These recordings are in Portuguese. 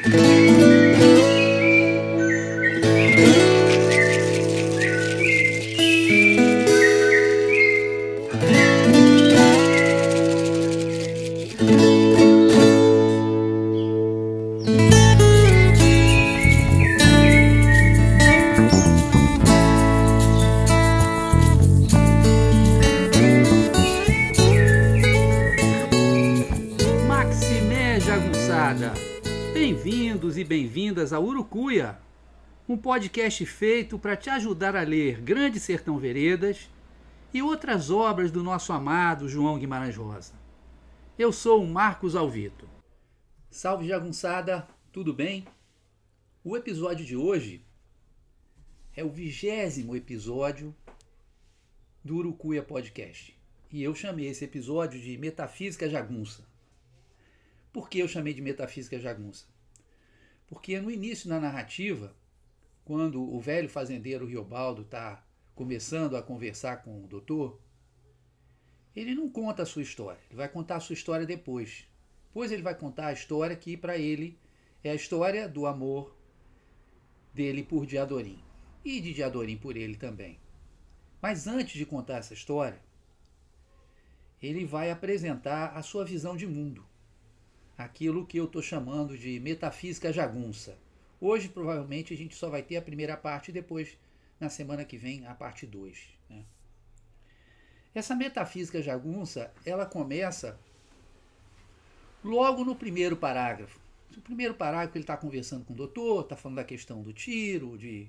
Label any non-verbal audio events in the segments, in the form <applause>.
Maximé Bem-vindos e bem-vindas a Urucuia, um podcast feito para te ajudar a ler Grande Sertão Veredas e outras obras do nosso amado João Guimarães Rosa. Eu sou o Marcos Alvito. Salve Jagunçada, tudo bem? O episódio de hoje é o vigésimo episódio do Urucuia Podcast. E eu chamei esse episódio de Metafísica Jagunça. Por que eu chamei de metafísica jagunça? Porque no início da narrativa, quando o velho fazendeiro Riobaldo está começando a conversar com o doutor, ele não conta a sua história, ele vai contar a sua história depois. Depois ele vai contar a história que para ele é a história do amor dele por Diadorim e de Diadorim por ele também. Mas antes de contar essa história, ele vai apresentar a sua visão de mundo aquilo que eu estou chamando de metafísica jagunça. Hoje, provavelmente, a gente só vai ter a primeira parte e depois, na semana que vem, a parte 2. Né? Essa metafísica jagunça, ela começa logo no primeiro parágrafo. No primeiro parágrafo ele está conversando com o doutor, está falando da questão do tiro, de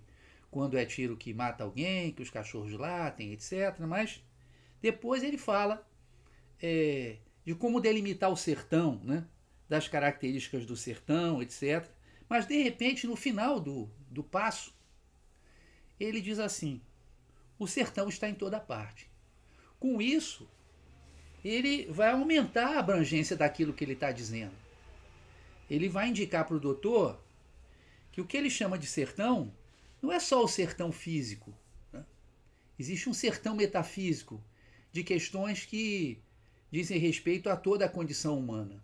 quando é tiro que mata alguém, que os cachorros latem, etc. Mas depois ele fala é, de como delimitar o sertão, né? Das características do sertão, etc. Mas de repente, no final do, do passo, ele diz assim: o sertão está em toda parte. Com isso, ele vai aumentar a abrangência daquilo que ele está dizendo. Ele vai indicar para o doutor que o que ele chama de sertão não é só o sertão físico. Né? Existe um sertão metafísico de questões que dizem respeito a toda a condição humana.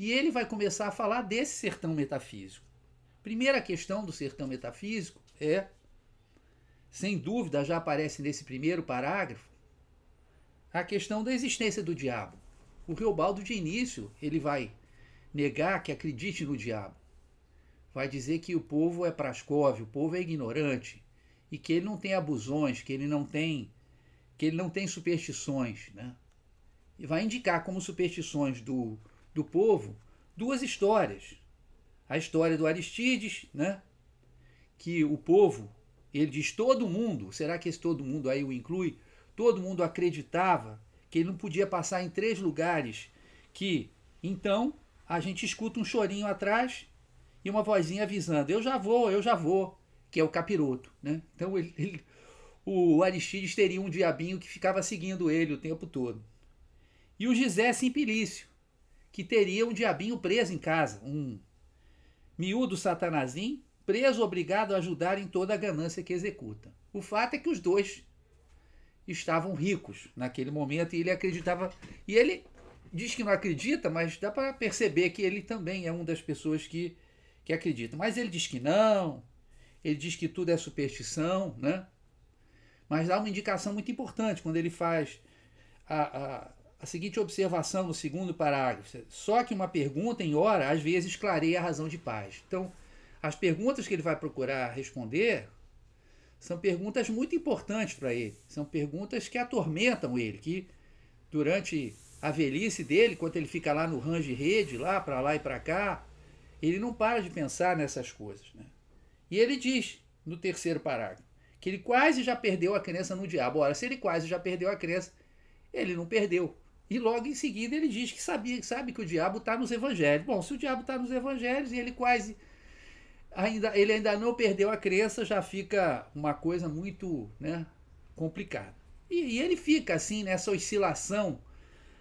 E ele vai começar a falar desse sertão metafísico. Primeira questão do sertão metafísico é, sem dúvida, já aparece nesse primeiro parágrafo, a questão da existência do diabo. O Reobaldo, de início, ele vai negar que acredite no diabo. Vai dizer que o povo é prascóvio, o povo é ignorante e que ele não tem abusões, que ele não tem que ele não tem superstições, né? E vai indicar como superstições do do povo duas histórias. A história do Aristides, né? que o povo, ele diz todo mundo, será que esse todo mundo aí o inclui? Todo mundo acreditava que ele não podia passar em três lugares, que então a gente escuta um chorinho atrás e uma vozinha avisando: eu já vou, eu já vou, que é o capiroto. Né? Então ele, ele, o Aristides teria um diabinho que ficava seguindo ele o tempo todo. E o Gisé Simplício, que teria um diabinho preso em casa, um miúdo satanazinho preso obrigado a ajudar em toda a ganância que executa. O fato é que os dois estavam ricos naquele momento e ele acreditava. E ele diz que não acredita, mas dá para perceber que ele também é uma das pessoas que, que acredita. Mas ele diz que não, ele diz que tudo é superstição, né? Mas dá uma indicação muito importante quando ele faz a, a, a seguinte observação no segundo parágrafo: só que uma pergunta em hora às vezes clareia a razão de paz. Então, as perguntas que ele vai procurar responder são perguntas muito importantes para ele. São perguntas que atormentam ele, que durante a velhice dele, quando ele fica lá no range rede, lá para lá e para cá, ele não para de pensar nessas coisas. Né? E ele diz, no terceiro parágrafo, que ele quase já perdeu a crença no diabo. Ora, se ele quase já perdeu a crença, ele não perdeu. E logo em seguida ele diz que sabia, sabe que o diabo está nos evangelhos. Bom, se o diabo está nos evangelhos e ele quase ainda ele ainda não perdeu a crença, já fica uma coisa muito, né, complicada. E, e ele fica assim nessa oscilação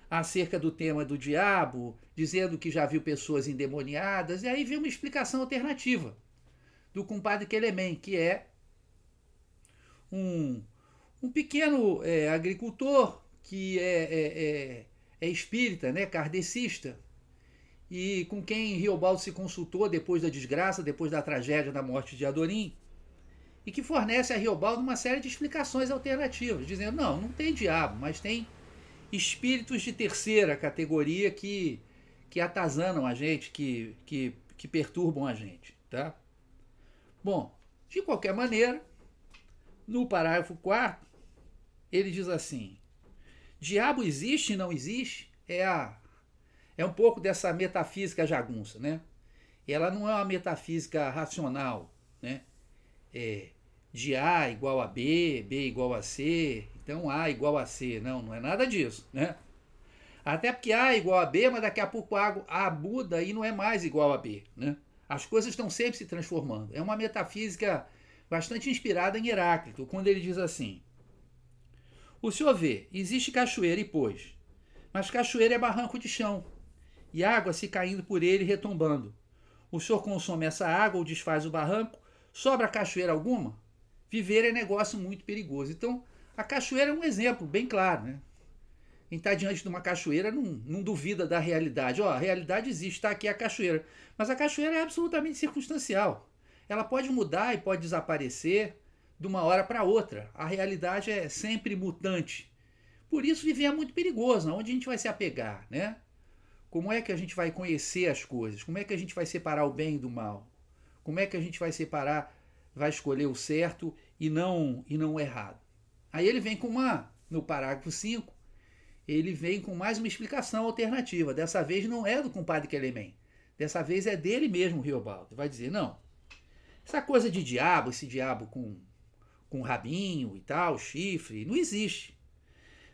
acerca do tema do diabo, dizendo que já viu pessoas endemoniadas, e aí vem uma explicação alternativa do compadre Kelemen, que é um, um pequeno é, agricultor que é, é, é, é espírita, né, kardecista, e com quem Riobaldo se consultou depois da desgraça, depois da tragédia da morte de Adorim, e que fornece a Riobaldo uma série de explicações alternativas, dizendo: não, não tem diabo, mas tem espíritos de terceira categoria que, que atazanam a gente, que, que, que perturbam a gente. Tá? Bom, de qualquer maneira, no parágrafo 4, ele diz assim: diabo existe e não existe? É, a, é um pouco dessa metafísica jagunça, né? Ela não é uma metafísica racional, né? É, de A igual a B, B igual a C, então A igual a C. Não, não é nada disso, né? Até porque A é igual a B, mas daqui a pouco A, a muda e não é mais igual a B, né? As coisas estão sempre se transformando. É uma metafísica bastante inspirada em Heráclito, quando ele diz assim: O senhor vê, existe cachoeira e pois, mas cachoeira é barranco de chão, e água se caindo por ele retombando. O senhor consome essa água ou desfaz o barranco, sobra cachoeira alguma? Viver é negócio muito perigoso. Então, a cachoeira é um exemplo bem claro, né? Quem está diante de uma cachoeira não, não duvida da realidade. Ó, a realidade existe, está aqui a cachoeira. Mas a cachoeira é absolutamente circunstancial. Ela pode mudar e pode desaparecer de uma hora para outra. A realidade é sempre mutante. Por isso viver é muito perigoso. Onde a gente vai se apegar, né? Como é que a gente vai conhecer as coisas? Como é que a gente vai separar o bem do mal? Como é que a gente vai separar, vai escolher o certo e não e não o errado? Aí ele vem com uma, no parágrafo 5, ele vem com mais uma explicação alternativa. Dessa vez não é do compadre Kelemen. Dessa vez é dele mesmo, Riobaldo. Vai dizer, não, essa coisa de diabo, esse diabo com, com rabinho e tal, chifre, não existe.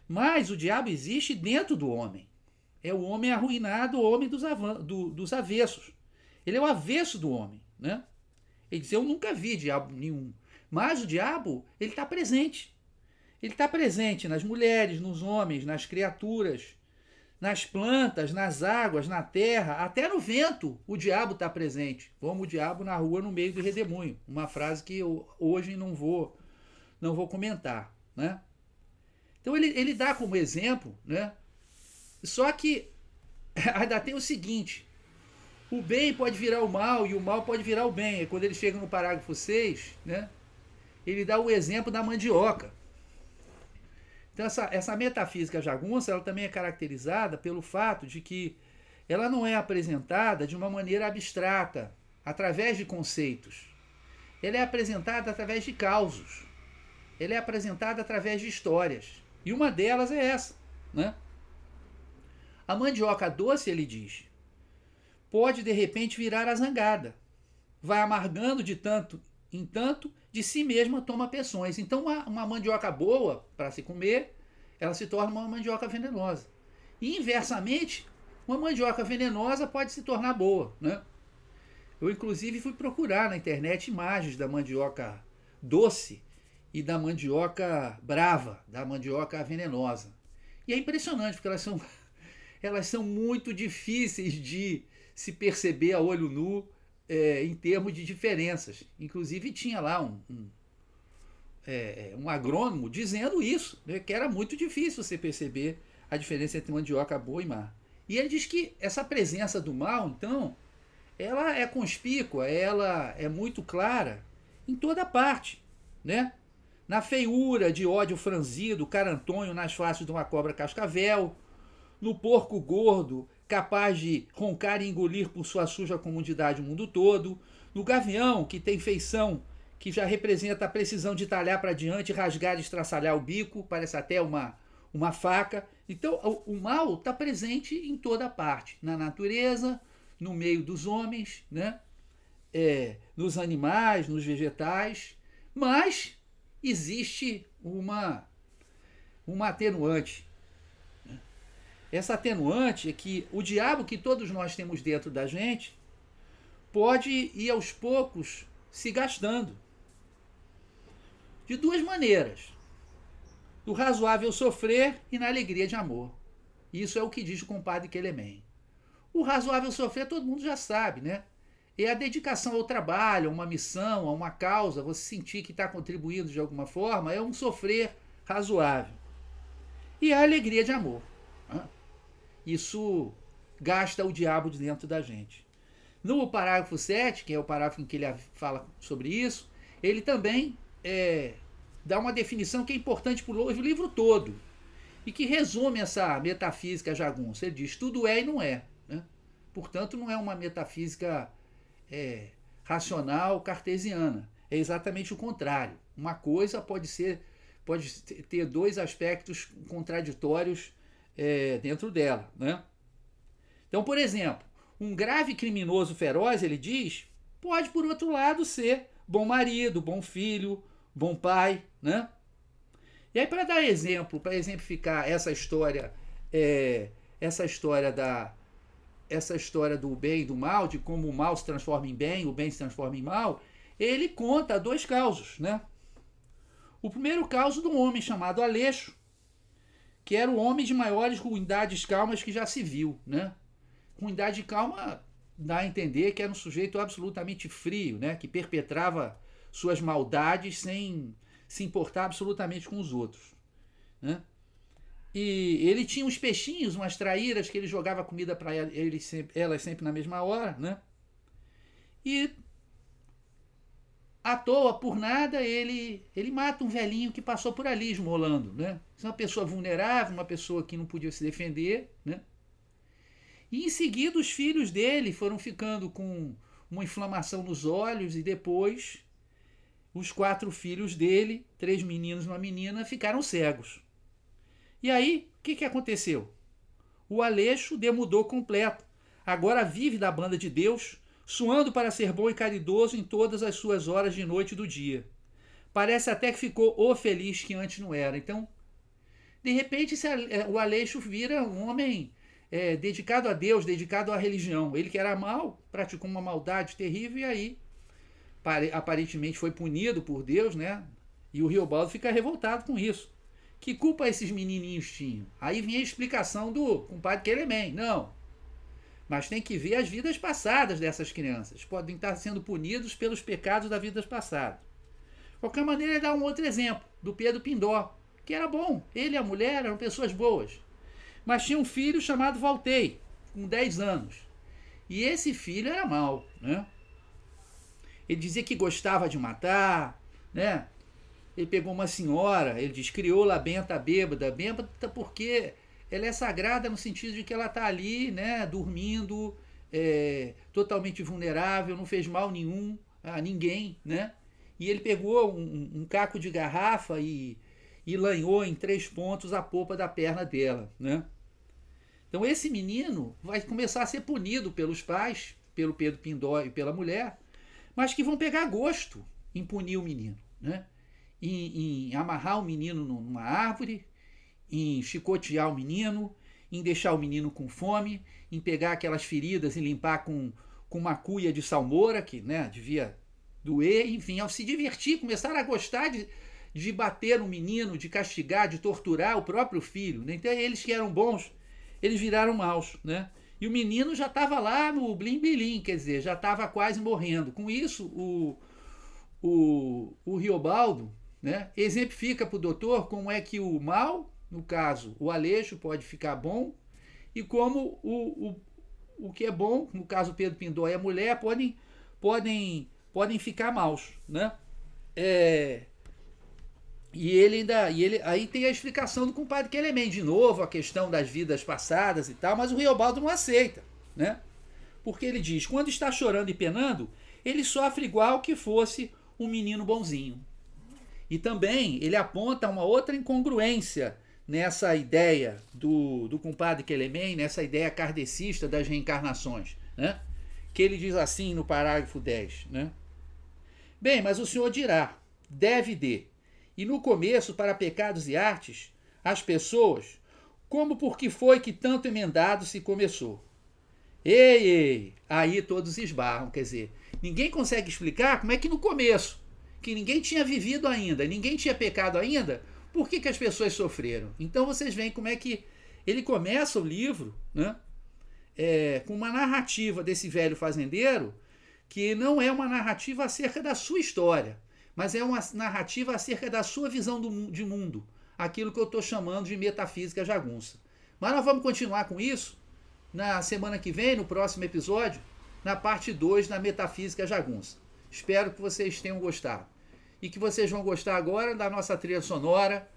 Mas o diabo existe dentro do homem. É o homem arruinado, o homem dos, do, dos avessos. Ele é o avesso do homem. Né? Ele diz, eu nunca vi diabo nenhum. Mas o diabo, ele está presente. Ele está presente nas mulheres, nos homens, nas criaturas, nas plantas, nas águas, na terra, até no vento. O diabo está presente. Como o diabo na rua no meio do redemoinho. Uma frase que eu hoje não vou não vou comentar, né? Então ele, ele dá como exemplo, né? Só que <laughs> ainda tem o seguinte: o bem pode virar o mal e o mal pode virar o bem. E quando ele chega no parágrafo 6, né? Ele dá o exemplo da mandioca. Então, essa, essa metafísica jagunça ela também é caracterizada pelo fato de que ela não é apresentada de uma maneira abstrata, através de conceitos. Ela é apresentada através de causos. Ela é apresentada através de histórias. E uma delas é essa. Né? A mandioca doce, ele diz, pode de repente virar a zangada. Vai amargando de tanto em tanto de si mesma toma peções. Então, uma, uma mandioca boa para se comer, ela se torna uma mandioca venenosa. E inversamente, uma mandioca venenosa pode se tornar boa. Né? Eu, inclusive, fui procurar na internet imagens da mandioca doce e da mandioca brava, da mandioca venenosa. E é impressionante, porque elas são, <laughs> elas são muito difíceis de se perceber a olho nu é, em termos de diferenças. Inclusive tinha lá um, um, é, um agrônomo dizendo isso, né, que era muito difícil você perceber a diferença entre mandioca boa e má. E ele diz que essa presença do mal, então, ela é conspícua, ela é muito clara em toda parte, né? Na feiura de ódio franzido, carantonho nas faces de uma cobra cascavel, no porco gordo capaz de roncar e engolir por sua suja comunidade o mundo todo, no gavião, que tem feição que já representa a precisão de talhar para diante, rasgar e estraçalhar o bico, parece até uma, uma faca. Então, o, o mal está presente em toda parte, na natureza, no meio dos homens, né? É, nos animais, nos vegetais, mas existe uma, uma atenuante essa atenuante é que o diabo que todos nós temos dentro da gente pode ir aos poucos se gastando. De duas maneiras: no razoável sofrer e na alegria de amor. Isso é o que diz o compadre Kelemen. O razoável sofrer todo mundo já sabe, né? É a dedicação ao trabalho, a uma missão, a uma causa, você sentir que está contribuindo de alguma forma, é um sofrer razoável. E a alegria de amor. Isso gasta o diabo de dentro da gente. No parágrafo 7, que é o parágrafo em que ele fala sobre isso, ele também é, dá uma definição que é importante para o livro todo e que resume essa metafísica jagunça. Ele diz: tudo é e não é. Né? Portanto, não é uma metafísica é, racional cartesiana. É exatamente o contrário. Uma coisa pode ser pode ter dois aspectos contraditórios é, dentro dela. Né? Então, por exemplo, um grave criminoso feroz, ele diz, pode, por outro lado, ser bom marido, bom filho, bom pai. Né? E aí, para dar exemplo, para exemplificar essa história, é, essa história da essa história do bem e do mal, de como o mal se transforma em bem, o bem se transforma em mal, ele conta dois causos, né? O primeiro caso de um homem chamado Aleixo, que era o homem de maiores ruindades calmas que já se viu, né? Ruindade calma dá a entender que era um sujeito absolutamente frio, né? Que perpetrava suas maldades sem se importar absolutamente com os outros, né? E ele tinha uns peixinhos, umas traíras que ele jogava comida para elas sempre, elas sempre na mesma hora, né? E à toa, por nada, ele, ele mata um velhinho que passou por ali esmolando, né? É uma pessoa vulnerável, uma pessoa que não podia se defender, né? E em seguida os filhos dele foram ficando com uma inflamação nos olhos e depois os quatro filhos dele, três meninos e uma menina, ficaram cegos. E aí, o que, que aconteceu? O Aleixo demudou completo. Agora vive da banda de Deus, suando para ser bom e caridoso em todas as suas horas de noite e do dia. Parece até que ficou o feliz que antes não era. Então, de repente, é, o Aleixo vira um homem é, dedicado a Deus, dedicado à religião. Ele que era mal, praticou uma maldade terrível e aí aparentemente foi punido por Deus, né? E o Riobaldo fica revoltado com isso. Que culpa esses menininhos tinham? Aí vem a explicação do compadre Queremém. Não, mas tem que ver as vidas passadas dessas crianças. Podem estar sendo punidos pelos pecados da vida passada. De qualquer maneira, ele dá um outro exemplo, do Pedro Pindó, que era bom. Ele e a mulher eram pessoas boas. Mas tinha um filho chamado Valtei, com 10 anos. E esse filho era mau, né? Ele dizia que gostava de matar, né? Ele pegou uma senhora, ele diz, criou a benta bêbada, bêbada porque ela é sagrada no sentido de que ela está ali, né, dormindo, é, totalmente vulnerável, não fez mal nenhum a ninguém, né? E ele pegou um, um caco de garrafa e, e lanhou em três pontos a polpa da perna dela, né? Então esse menino vai começar a ser punido pelos pais, pelo Pedro Pindó e pela mulher, mas que vão pegar gosto em punir o menino, né? Em, em amarrar o menino numa árvore, em chicotear o menino, em deixar o menino com fome, em pegar aquelas feridas e limpar com, com uma cuia de salmoura, que né, devia doer, enfim, ao se divertir, começaram a gostar de, de bater no menino, de castigar, de torturar o próprio filho. Né? Então eles que eram bons, eles viraram maus. Né? E o menino já estava lá no blim-bilim, quer dizer, já estava quase morrendo. Com isso, o, o, o Riobaldo né, exemplifica para o doutor como é que o mal no caso, o Aleixo pode ficar bom, e como o, o, o que é bom, no caso Pedro Pindó e a mulher, podem, podem, podem ficar maus. Né? É, e ele ainda. E ele, aí tem a explicação do compadre que ele é de novo, a questão das vidas passadas e tal, mas o Riobaldo não aceita. Né? Porque ele diz: quando está chorando e penando, ele sofre igual que fosse um menino bonzinho. E também ele aponta uma outra incongruência nessa ideia do, do compadre Kelemen, nessa ideia kardecista das reencarnações, né? que ele diz assim no parágrafo 10. Né? Bem, mas o senhor dirá, deve de, e no começo, para pecados e artes, as pessoas, como por que foi que tanto emendado se começou? Ei, ei, aí todos esbarram, quer dizer, ninguém consegue explicar como é que no começo, que ninguém tinha vivido ainda, ninguém tinha pecado ainda, por que, que as pessoas sofreram? Então vocês veem como é que ele começa o livro né, é, com uma narrativa desse velho fazendeiro que não é uma narrativa acerca da sua história, mas é uma narrativa acerca da sua visão do, de mundo, aquilo que eu estou chamando de metafísica jagunça. Mas nós vamos continuar com isso na semana que vem, no próximo episódio, na parte 2 da Metafísica Jagunça. Espero que vocês tenham gostado. E que vocês vão gostar agora da nossa trilha sonora,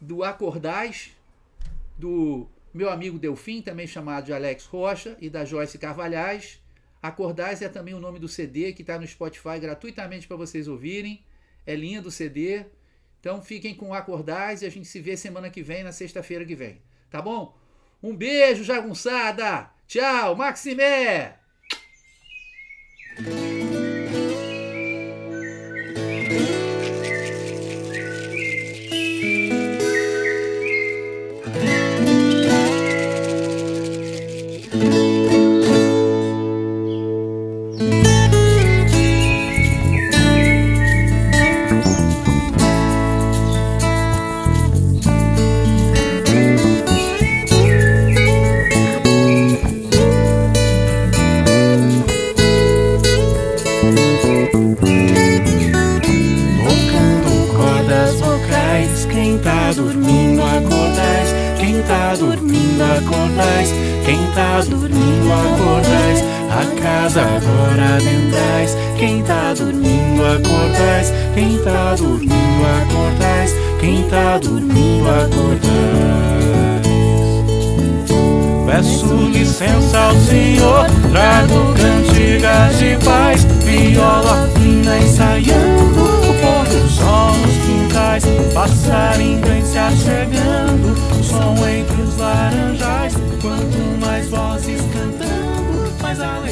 do Acordais, do meu amigo Delfim, também chamado de Alex Rocha, e da Joyce Carvalhais. Acordais é também o nome do CD que está no Spotify gratuitamente para vocês ouvirem. É lindo o CD. Então fiquem com Acordais e a gente se vê semana que vem, na sexta-feira que vem. Tá bom? Um beijo, jagunçada! Tchau, Maximé! Acordais, quem tá dormindo acordais, quem tá dormindo acordais. Peço licença ao Senhor, trago cantigas de paz, viola fina ensaiando, o pôr do sol nos quintais, passarinho vem se achegando, o som entre os laranjais, quanto mais vozes cantando, mais alegria.